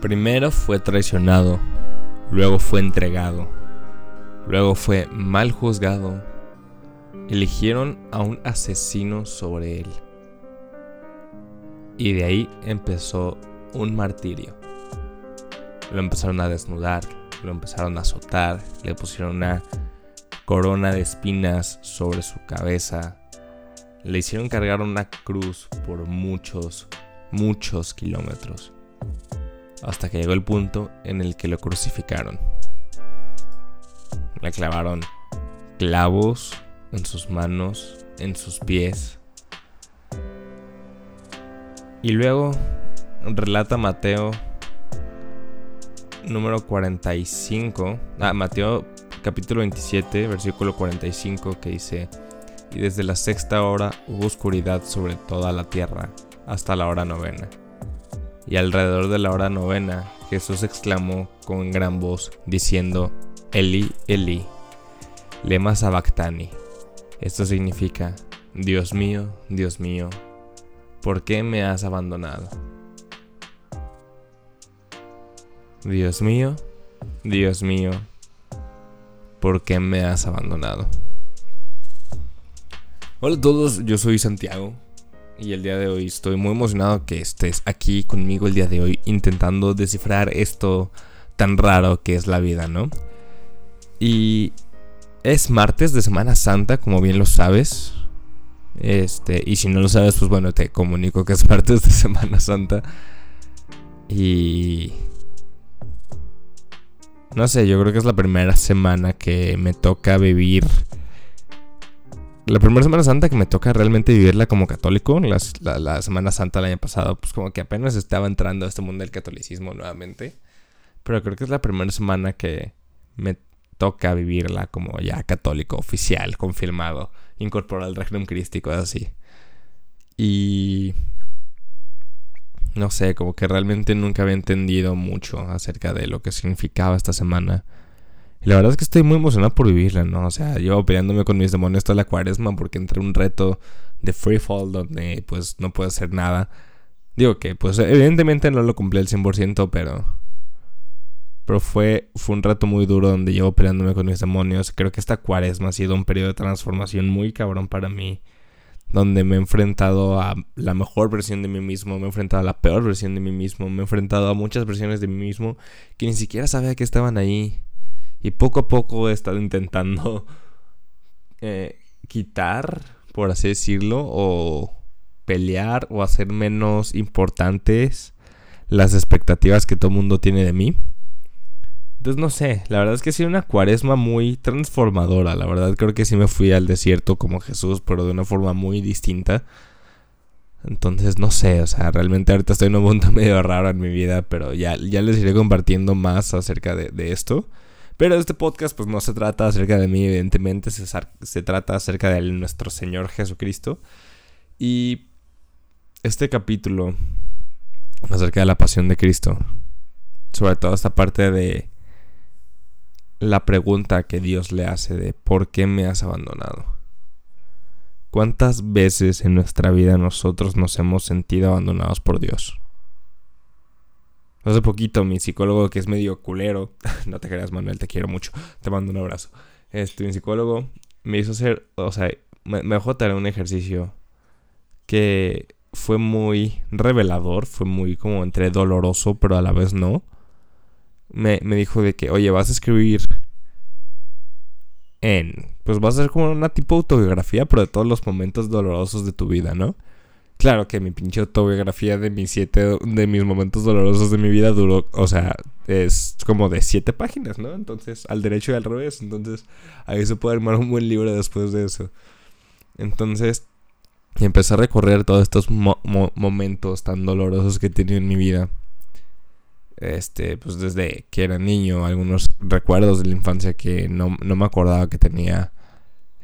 Primero fue traicionado, luego fue entregado, luego fue mal juzgado. Eligieron a un asesino sobre él. Y de ahí empezó un martirio. Lo empezaron a desnudar, lo empezaron a azotar, le pusieron una corona de espinas sobre su cabeza, le hicieron cargar una cruz por muchos, muchos kilómetros, hasta que llegó el punto en el que lo crucificaron. Le clavaron clavos en sus manos, en sus pies. Y luego relata Mateo número 45, ah, Mateo capítulo 27, versículo 45, que dice, y desde la sexta hora hubo oscuridad sobre toda la tierra, hasta la hora novena. Y alrededor de la hora novena, Jesús exclamó con gran voz, diciendo, Eli, Eli, lema sabactani. Esto significa, Dios mío, Dios mío, ¿por qué me has abandonado? Dios mío, Dios mío, ¿por qué me has abandonado? Hola a todos, yo soy Santiago y el día de hoy estoy muy emocionado que estés aquí conmigo el día de hoy intentando descifrar esto tan raro que es la vida, ¿no? Y es martes de Semana Santa, como bien lo sabes. Este, y si no lo sabes, pues bueno, te comunico que es martes de Semana Santa. Y no sé, yo creo que es la primera semana que me toca vivir la primera Semana Santa que me toca realmente vivirla como católico, la, Semana Santa del año pasado, pues como que apenas estaba entrando a este mundo del catolicismo nuevamente. Pero creo que es la primera semana que me toca vivirla como ya católico, oficial, confirmado, incorporado al régimen crístico, así. Y... No sé, como que realmente nunca había entendido mucho acerca de lo que significaba esta semana. Y la verdad es que estoy muy emocionado por vivirla, ¿no? O sea, yo peleándome con mis demonios toda la cuaresma porque entré un reto de free fall donde pues no puedo hacer nada. Digo que pues evidentemente no lo cumplí al 100%, pero... Pero fue, fue un reto muy duro donde llevo peleándome con mis demonios. Creo que esta cuaresma ha sido un periodo de transformación muy cabrón para mí. Donde me he enfrentado a la mejor versión de mí mismo, me he enfrentado a la peor versión de mí mismo, me he enfrentado a muchas versiones de mí mismo que ni siquiera sabía que estaban ahí. Y poco a poco he estado intentando eh, quitar, por así decirlo, o pelear o hacer menos importantes las expectativas que todo el mundo tiene de mí. Entonces no sé, la verdad es que ha sido una cuaresma muy transformadora, la verdad creo que sí me fui al desierto como Jesús, pero de una forma muy distinta. Entonces no sé, o sea, realmente ahorita estoy en un punto medio raro en mi vida, pero ya, ya les iré compartiendo más acerca de, de esto. Pero este podcast pues no se trata acerca de mí, evidentemente, se, se trata acerca de nuestro Señor Jesucristo. Y este capítulo acerca de la pasión de Cristo, sobre todo esta parte de la pregunta que Dios le hace de ¿por qué me has abandonado? ¿Cuántas veces en nuestra vida nosotros nos hemos sentido abandonados por Dios? Hace poquito mi psicólogo, que es medio culero, no te creas Manuel, te quiero mucho, te mando un abrazo. Este, mi psicólogo me hizo hacer, o sea, me, dejó tener un ejercicio que fue muy revelador, fue muy como entre doloroso, pero a la vez no. Me, me dijo de que, oye, vas a escribir en, pues vas a hacer como una tipo autobiografía, pero de todos los momentos dolorosos de tu vida, ¿no? Claro que mi pinche autobiografía de mis siete, de mis momentos dolorosos de mi vida duró, o sea, es como de siete páginas, ¿no? Entonces, al derecho y al revés. Entonces, ahí se puede armar un buen libro después de eso. Entonces, empecé a recorrer todos estos momentos tan dolorosos que he tenido en mi vida. Este, pues desde que era niño, algunos recuerdos de la infancia que no, no me acordaba que tenía.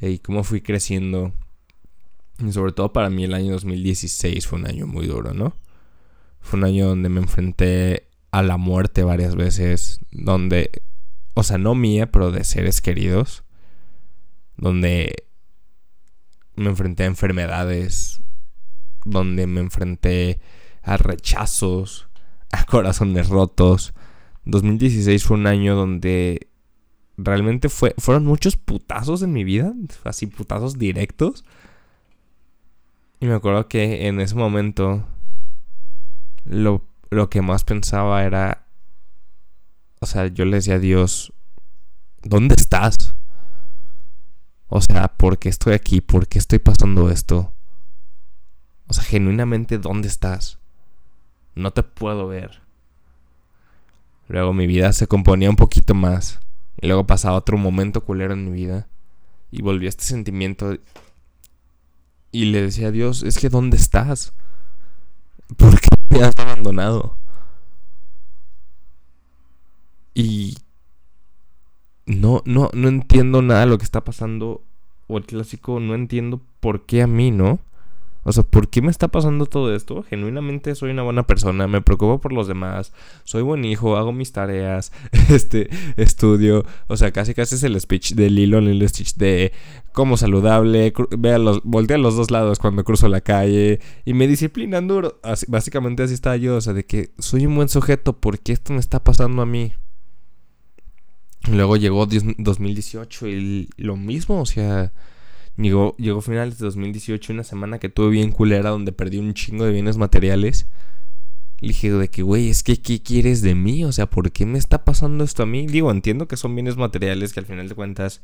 Y cómo fui creciendo y sobre todo para mí el año 2016 fue un año muy duro, ¿no? Fue un año donde me enfrenté a la muerte varias veces, donde, o sea, no mía, pero de seres queridos, donde me enfrenté a enfermedades, donde me enfrenté a rechazos, a corazones rotos. 2016 fue un año donde realmente fue, fueron muchos putazos en mi vida, así putazos directos. Y me acuerdo que en ese momento lo, lo que más pensaba era, o sea, yo le decía a Dios, ¿dónde estás? O sea, ¿por qué estoy aquí? ¿Por qué estoy pasando esto? O sea, genuinamente, ¿dónde estás? No te puedo ver. Luego mi vida se componía un poquito más. Y luego pasaba otro momento culero en mi vida. Y volví a este sentimiento. Y le decía a Dios, es que ¿dónde estás? ¿Por qué me has abandonado? Y no, no, no entiendo nada de lo que está pasando. O el clásico, no entiendo por qué a mí, ¿no? O sea, ¿por qué me está pasando todo esto? Genuinamente soy una buena persona, me preocupo por los demás, soy buen hijo, hago mis tareas, este, estudio. O sea, casi casi es el speech de Lilo el Stitch de como saludable, vea los, voltea a los dos lados cuando cruzo la calle y me disciplinan duro. básicamente así está yo, o sea, de que soy un buen sujeto, ¿por qué esto me está pasando a mí? Luego llegó 2018 y lo mismo, o sea Llegó, llegó finales de 2018, una semana que tuve bien culera donde perdí un chingo de bienes materiales. Le dije de que, güey, es que, ¿qué quieres de mí? O sea, ¿por qué me está pasando esto a mí? Digo, entiendo que son bienes materiales que al final de cuentas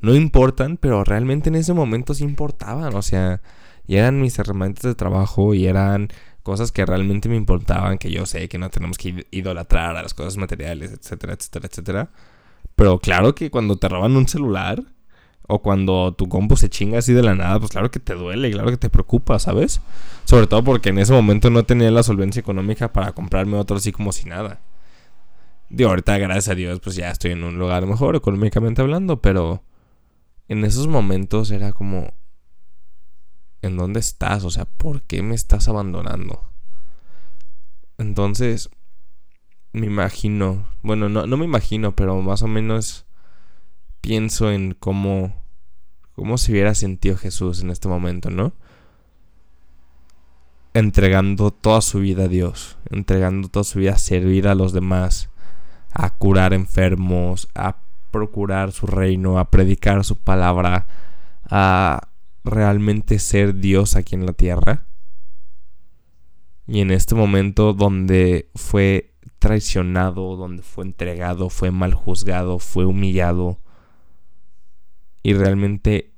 no importan, pero realmente en ese momento sí importaban. O sea, y eran mis herramientas de trabajo y eran cosas que realmente me importaban, que yo sé que no tenemos que idolatrar a las cosas materiales, etcétera, etcétera, etcétera. Pero claro que cuando te roban un celular, o cuando tu compu se chinga así de la nada, pues claro que te duele, claro que te preocupa, ¿sabes? Sobre todo porque en ese momento no tenía la solvencia económica para comprarme otro así como si nada. Digo, ahorita gracias a Dios pues ya estoy en un lugar mejor económicamente hablando, pero en esos momentos era como, ¿en dónde estás? O sea, ¿por qué me estás abandonando? Entonces, me imagino, bueno, no, no me imagino, pero más o menos pienso en cómo, cómo se hubiera sentido Jesús en este momento, ¿no? Entregando toda su vida a Dios, entregando toda su vida a servir a los demás, a curar enfermos, a procurar su reino, a predicar su palabra, a realmente ser Dios aquí en la tierra. Y en este momento donde fue traicionado, donde fue entregado, fue mal juzgado, fue humillado, y realmente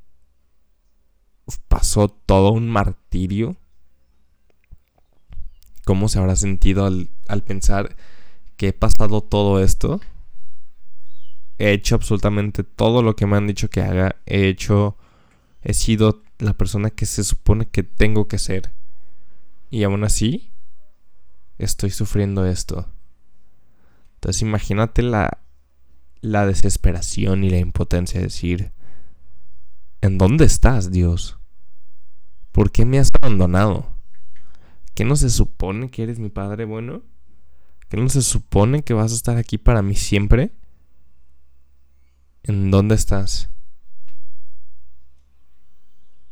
pasó todo un martirio. ¿Cómo se habrá sentido al, pensar que he pasado todo esto? He hecho absolutamente todo lo que me han dicho que haga. He hecho... He sido la persona que se supone que tengo que ser. Y aún así, estoy sufriendo esto. Entonces imagínate la, la desesperación y la impotencia de decir, ¿En dónde estás, Dios? ¿Por qué me has abandonado? ¿Qué no se supone que eres mi Padre bueno? ¿Qué no se supone que vas a estar aquí para mí siempre? ¿En dónde estás?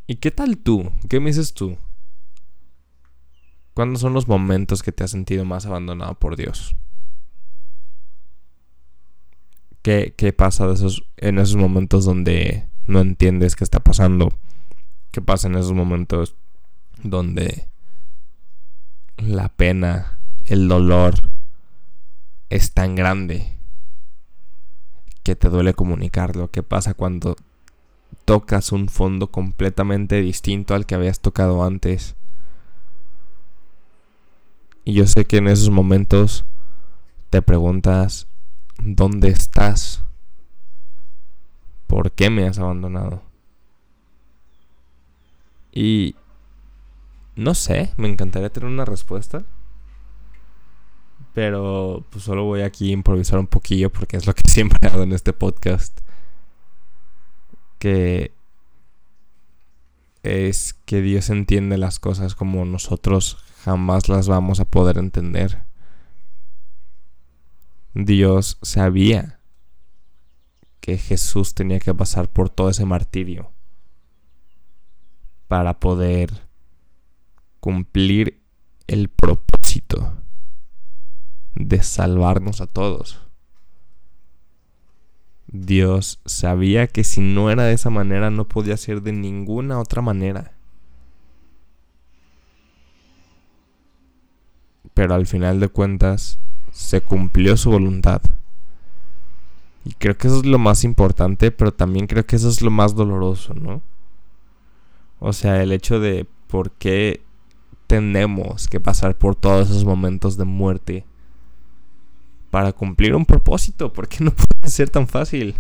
¿Y qué tal tú? ¿Qué me dices tú? ¿Cuándo son los momentos que te has sentido más abandonado por Dios? ¿Qué, qué pasa de esos, en esos momentos donde no entiendes qué está pasando. ¿Qué pasa en esos momentos donde la pena, el dolor es tan grande que te duele comunicarlo? ¿Qué pasa cuando tocas un fondo completamente distinto al que habías tocado antes? Y yo sé que en esos momentos te preguntas, ¿dónde estás? ¿Por qué me has abandonado? Y no sé, me encantaría tener una respuesta. Pero pues solo voy aquí a improvisar un poquillo porque es lo que siempre hago en este podcast. Que es que Dios entiende las cosas como nosotros jamás las vamos a poder entender. Dios sabía que Jesús tenía que pasar por todo ese martirio para poder cumplir el propósito de salvarnos a todos. Dios sabía que si no era de esa manera no podía ser de ninguna otra manera. Pero al final de cuentas se cumplió su voluntad. Y creo que eso es lo más importante, pero también creo que eso es lo más doloroso, ¿no? O sea, el hecho de por qué tenemos que pasar por todos esos momentos de muerte para cumplir un propósito. ¿Por qué no puede ser tan fácil?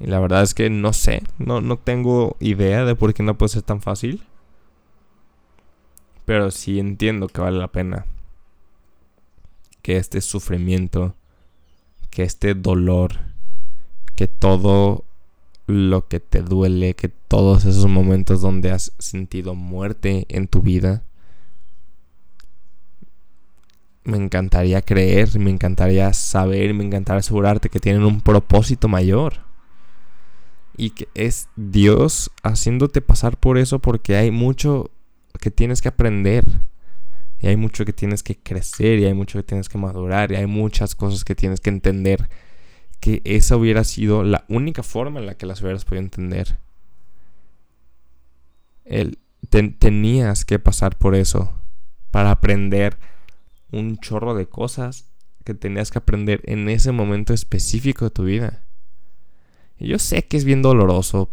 Y la verdad es que no sé, no, no tengo idea de por qué no puede ser tan fácil. Pero sí entiendo que vale la pena. Que este sufrimiento, que este dolor, que todo lo que te duele, que todos esos momentos donde has sentido muerte en tu vida, me encantaría creer, me encantaría saber, me encantaría asegurarte que tienen un propósito mayor. Y que es Dios haciéndote pasar por eso porque hay mucho que tienes que aprender. Y hay mucho que tienes que crecer, y hay mucho que tienes que madurar, y hay muchas cosas que tienes que entender. Que esa hubiera sido la única forma en la que las hubieras podido entender. El, tenías que pasar por eso para aprender un chorro de cosas que tenías que aprender en ese momento específico de tu vida. Y yo sé que es bien doloroso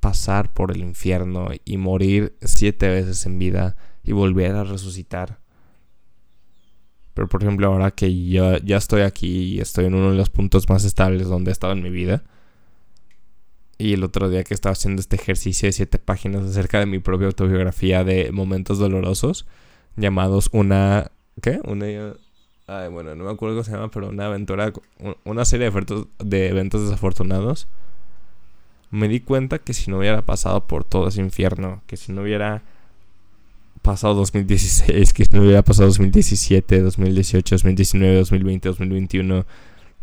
pasar por el infierno y morir siete veces en vida y volver a resucitar. Pero por ejemplo, ahora que yo ya estoy aquí y estoy en uno de los puntos más estables donde he estado en mi vida. Y el otro día que estaba haciendo este ejercicio de siete páginas acerca de mi propia autobiografía de momentos dolorosos, llamados una ¿Qué? Una. Ay, bueno, no me acuerdo cómo se llama, pero una aventura. Una serie de eventos desafortunados. Me di cuenta que si no hubiera pasado por todo ese infierno, que si no hubiera pasado 2016, que no hubiera pasado 2017, 2018, 2019, 2020, 2021,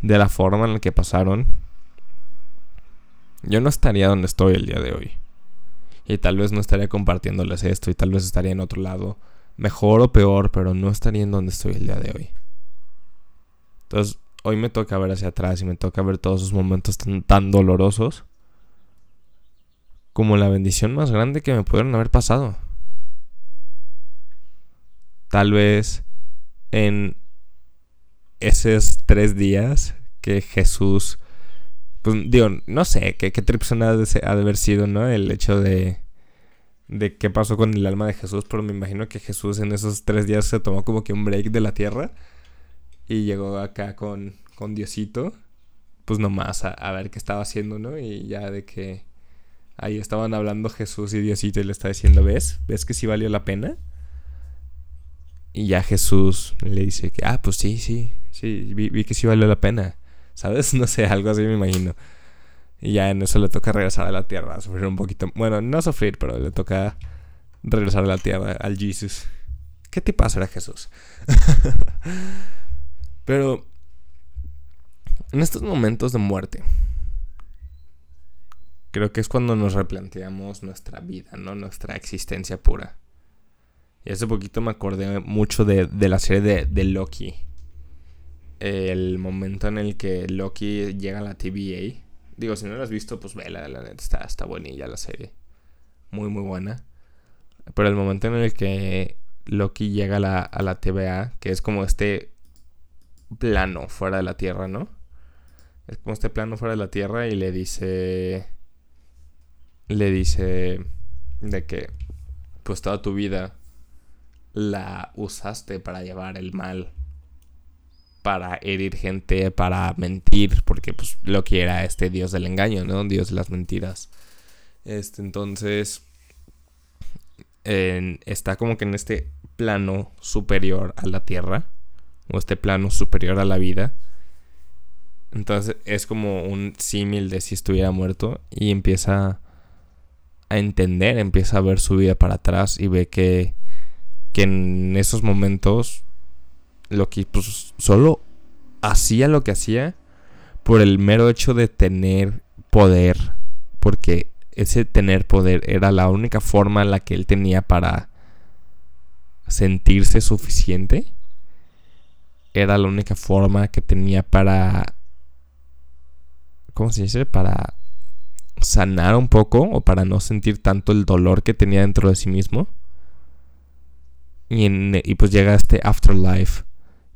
de la forma en la que pasaron, yo no estaría donde estoy el día de hoy. Y tal vez no estaría compartiéndoles esto y tal vez estaría en otro lado mejor o peor, pero no estaría en donde estoy el día de hoy. Entonces, hoy me toca ver hacia atrás y me toca ver todos esos momentos tan, dolorosos como la bendición más grande que me pudieron haber pasado. Tal vez en esos tres días que Jesús, pues digo, no sé qué, qué ha de haber sido, ¿no? El hecho de de qué pasó con el alma de Jesús, pero me imagino que Jesús en esos tres días se tomó como que un break de la tierra y llegó acá con, con Diosito, pues nomás a, a ver qué estaba haciendo, ¿no? Y ya de que ahí estaban hablando Jesús y Diosito y le está diciendo, ¿ves? ¿Ves que sí valió la pena? Y ya Jesús le dice que, ah, pues sí, sí, sí, vi, vi que sí valió la pena, ¿sabes? No sé, algo así me imagino. Y ya en eso le toca regresar a la tierra, sufrir un poquito. Bueno, no sufrir, pero le toca regresar a la tierra, al Jesús. ¿Qué te pasa era Jesús? pero en estos momentos de muerte, creo que es cuando nos replanteamos nuestra vida, ¿no? Nuestra existencia pura. Y hace poquito me acordé mucho de, la serie de, de, Loki. El momento en el que Loki llega a la TVA Digo, si no la has visto, pues vela, la neta está, está la serie. Muy, muy buena. Pero el momento en el que Loki llega a la, a la TVA, que es como este plano fuera de la Tierra, ¿no? Es como este plano fuera de la Tierra y le dice... Le dice de que pues toda tu vida la usaste para llevar el mal para herir gente, para mentir, porque pues Loki era este dios del engaño, ¿no? Dios de las mentiras. Este, entonces, está como que en este plano superior a la Tierra, o este plano superior a la vida. Entonces es como un símil de si estuviera muerto y empieza a entender, empieza a ver su vida para atrás y ve que, que en esos momentos lo que pues, solo hacía lo que hacía por el mero hecho de tener poder, porque ese tener poder era la única forma en la que él tenía para sentirse suficiente era la única forma que tenía para... ¿Cómo se dice? Para sanar un poco o para no sentir tanto el dolor que tenía dentro de sí mismo. Y, pues llega este afterlife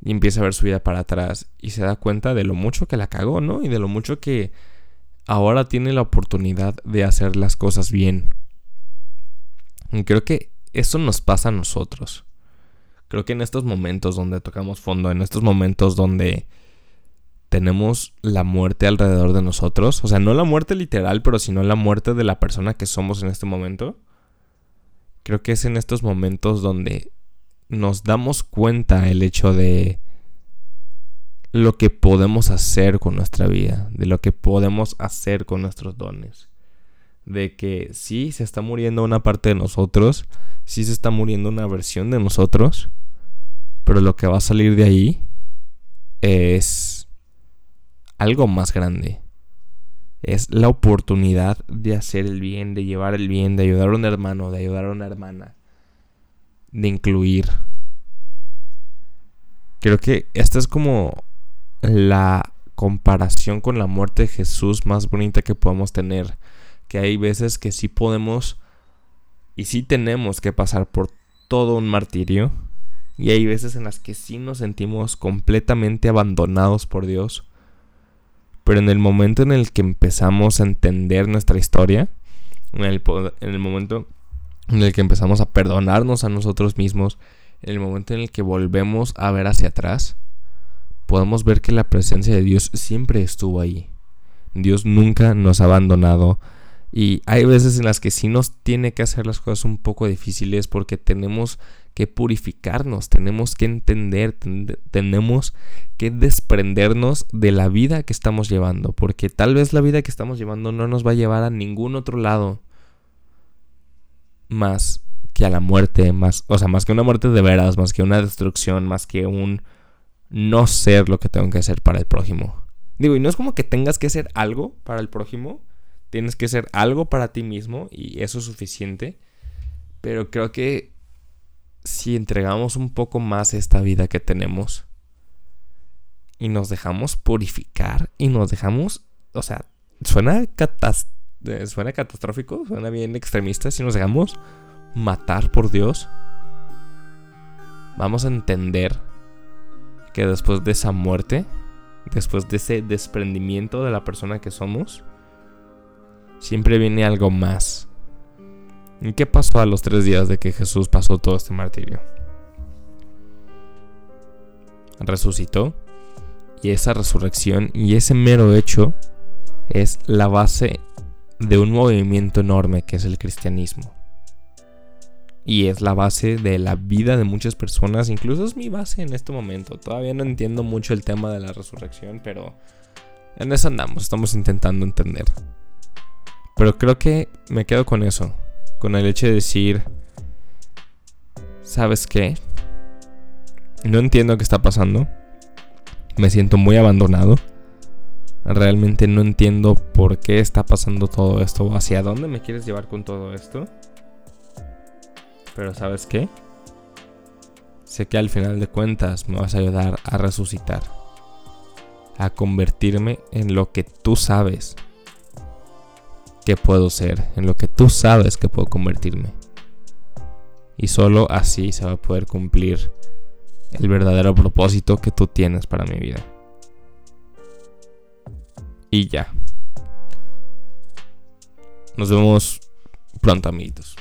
y empieza a ver su vida para atrás y se da cuenta de lo mucho que la cagó, ¿no? Y de lo mucho que ahora tiene la oportunidad de hacer las cosas bien. Y creo que eso nos pasa a nosotros. Creo que en estos momentos donde tocamos fondo, en estos momentos donde tenemos la muerte alrededor de nosotros, o sea, no la muerte literal, pero sino la muerte de la persona que somos en este momento, creo que es en estos momentos donde nos damos cuenta el hecho de lo que podemos hacer con nuestra vida, de lo que podemos hacer con nuestros dones. De que sí se está muriendo una parte de nosotros, sí se está muriendo una versión de nosotros, pero lo que va a salir de ahí es algo más grande. Es la oportunidad de hacer el bien, de llevar el bien, de ayudar a un hermano, de ayudar a una hermana, de incluir. Creo que esta es como la comparación con la muerte de Jesús más bonita que podemos tener. Que hay veces que sí podemos y sí tenemos que pasar por todo un martirio. Y hay veces en las que sí nos sentimos completamente abandonados por Dios. Pero en el momento en el que empezamos a entender nuestra historia, en el, en el momento en el que empezamos a perdonarnos a nosotros mismos, en el momento en el que volvemos a ver hacia atrás, podemos ver que la presencia de Dios siempre estuvo ahí. Dios nunca nos ha abandonado. Y hay veces en las que sí nos tiene que hacer las cosas un poco difíciles porque tenemos que purificarnos, tenemos que entender, tenemos que desprendernos de la vida que estamos llevando, porque tal vez la vida que estamos llevando no nos va a llevar a ningún otro lado más que a la muerte, más, o sea, más que una muerte de veras, más que una destrucción, más que un no ser lo que tengo que hacer para el prójimo. Digo, y no es como que tengas que hacer algo para el prójimo, tienes que hacer algo para ti mismo y eso es suficiente. Pero creo que si entregamos un poco más esta vida que tenemos y nos dejamos purificar y nos dejamos, o sea, suena, suena catastrófico, suena bien extremista, si nos dejamos matar por Dios, vamos a entender que después de esa muerte, después de ese desprendimiento de la persona que somos, siempre viene algo más. ¿Y qué pasó a los tres días de que Jesús pasó todo este martirio? Resucitó. Y esa resurrección y ese mero hecho es la base de un movimiento enorme que es el cristianismo y es la base de la vida de muchas personas, incluso es mi base en este momento. Todavía no entiendo mucho el tema de la resurrección, pero en eso andamos, estamos intentando entender. Pero creo que me quedo con eso, con el hecho de decir, ¿sabes qué? No entiendo qué está pasando. Me siento muy abandonado. Realmente no entiendo por qué está pasando todo esto, hacia dónde me quieres llevar con todo esto. Pero ¿sabes qué? Sé que al final de cuentas me vas a ayudar a resucitar. A convertirme en lo que tú sabes que puedo ser. En lo que tú sabes que puedo convertirme. Y solo así se va a poder cumplir el verdadero propósito que tú tienes para mi vida. Y ya. Nos vemos pronto, amiguitos.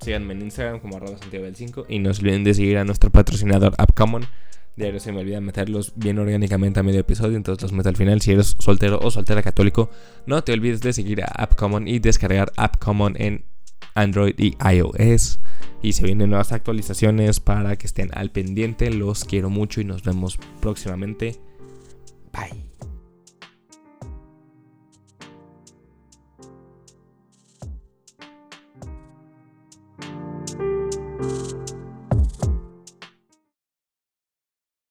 Síganme en Instagram como arroba Santiago del 5 y no se olviden de seguir a nuestro patrocinador Upcommon. Diario se me olvida meterlos bien orgánicamente a medio episodio, entonces los meto al final. Si eres soltero o soltera católico, no te olvides de seguir a Upcommon y descargar Upcommon en Android y iOS. Y se vienen nuevas actualizaciones para que estén al pendiente. Los quiero mucho y nos vemos próximamente.